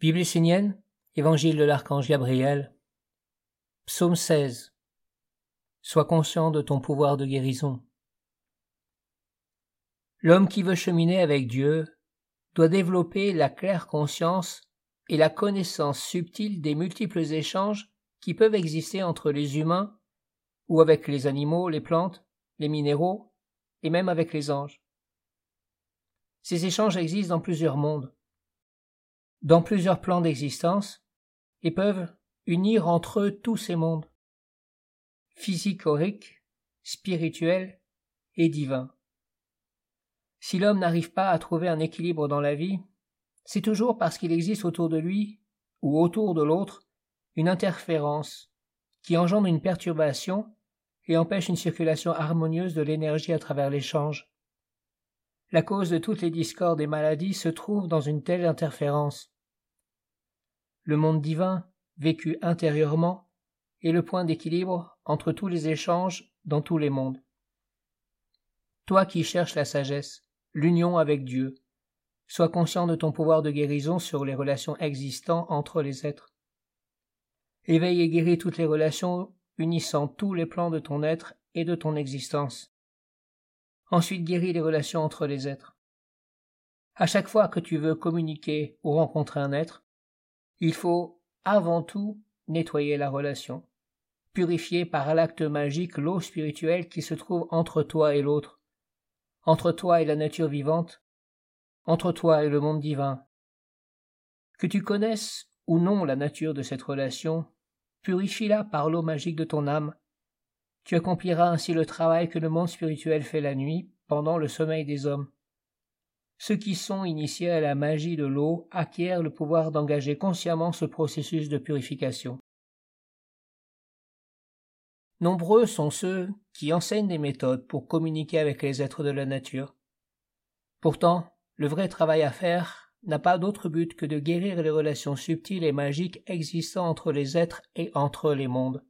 Bible essénienne, Évangile de l'archange Gabriel, Psaume 16. Sois conscient de ton pouvoir de guérison. L'homme qui veut cheminer avec Dieu doit développer la claire conscience et la connaissance subtile des multiples échanges qui peuvent exister entre les humains ou avec les animaux, les plantes, les minéraux et même avec les anges. Ces échanges existent dans plusieurs mondes, dans plusieurs plans d'existence, et peuvent unir entre eux tous ces mondes, physique-aurique, spirituel et divin. Si l'homme n'arrive pas à trouver un équilibre dans la vie, c'est toujours parce qu'il existe autour de lui, ou autour de l'autre, une interférence qui engendre une perturbation et empêche une circulation harmonieuse de l'énergie à travers l'échange. La cause de toutes les discordes et maladies se trouve dans une telle interférence. Le monde divin, vécu intérieurement, est le point d'équilibre entre tous les échanges dans tous les mondes. Toi qui cherches la sagesse, l'union avec Dieu, sois conscient de ton pouvoir de guérison sur les relations existantes entre les êtres. Éveille et guéris toutes les relations unissant tous les plans de ton être et de ton existence. Ensuite guéris les relations entre les êtres. À chaque fois que tu veux communiquer ou rencontrer un être, il faut avant tout nettoyer la relation, purifier par l'acte magique l'eau spirituelle qui se trouve entre toi et l'autre, entre toi et la nature vivante, entre toi et le monde divin. Que tu connaisses ou non la nature de cette relation, purifie-la par l'eau magique de ton âme. Tu accompliras ainsi le travail que le monde spirituel fait la nuit, pendant le sommeil des hommes. Ceux qui sont initiés à la magie de l'eau acquièrent le pouvoir d'engager consciemment ce processus de purification. Nombreux sont ceux qui enseignent des méthodes pour communiquer avec les êtres de la nature. Pourtant, le vrai travail à faire n'a pas d'autre but que de guérir les relations subtiles et magiques existant entre les êtres et entre les mondes.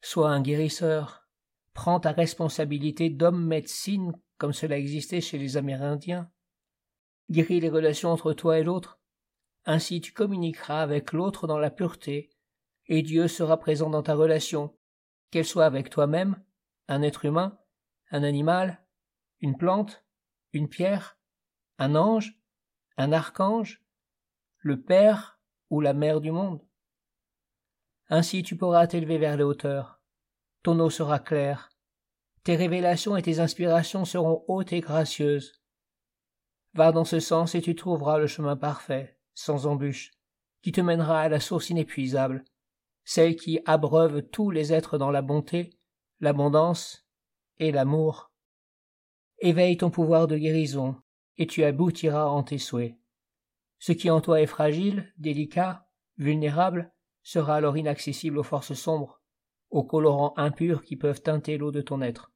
Sois un guérisseur. Prends ta responsabilité d'homme médecine comme cela existait chez les Amérindiens. Guéris les relations entre toi et l'autre. Ainsi tu communiqueras avec l'autre dans la pureté, et Dieu sera présent dans ta relation, qu'elle soit avec toi-même, un être humain, un animal, une plante, une pierre, un ange, un archange, le Père ou la Mère du monde. Ainsi tu pourras t'élever vers les hauteurs. Ton eau sera claire. Tes révélations et tes inspirations seront hautes et gracieuses. Va dans ce sens et tu trouveras le chemin parfait, sans embûche, qui te mènera à la source inépuisable, celle qui abreuve tous les êtres dans la bonté, l'abondance et l'amour. Éveille ton pouvoir de guérison, et tu aboutiras en tes souhaits. Ce qui en toi est fragile, délicat, vulnérable, sera alors inaccessible aux forces sombres, aux colorants impurs qui peuvent teinter l'eau de ton être.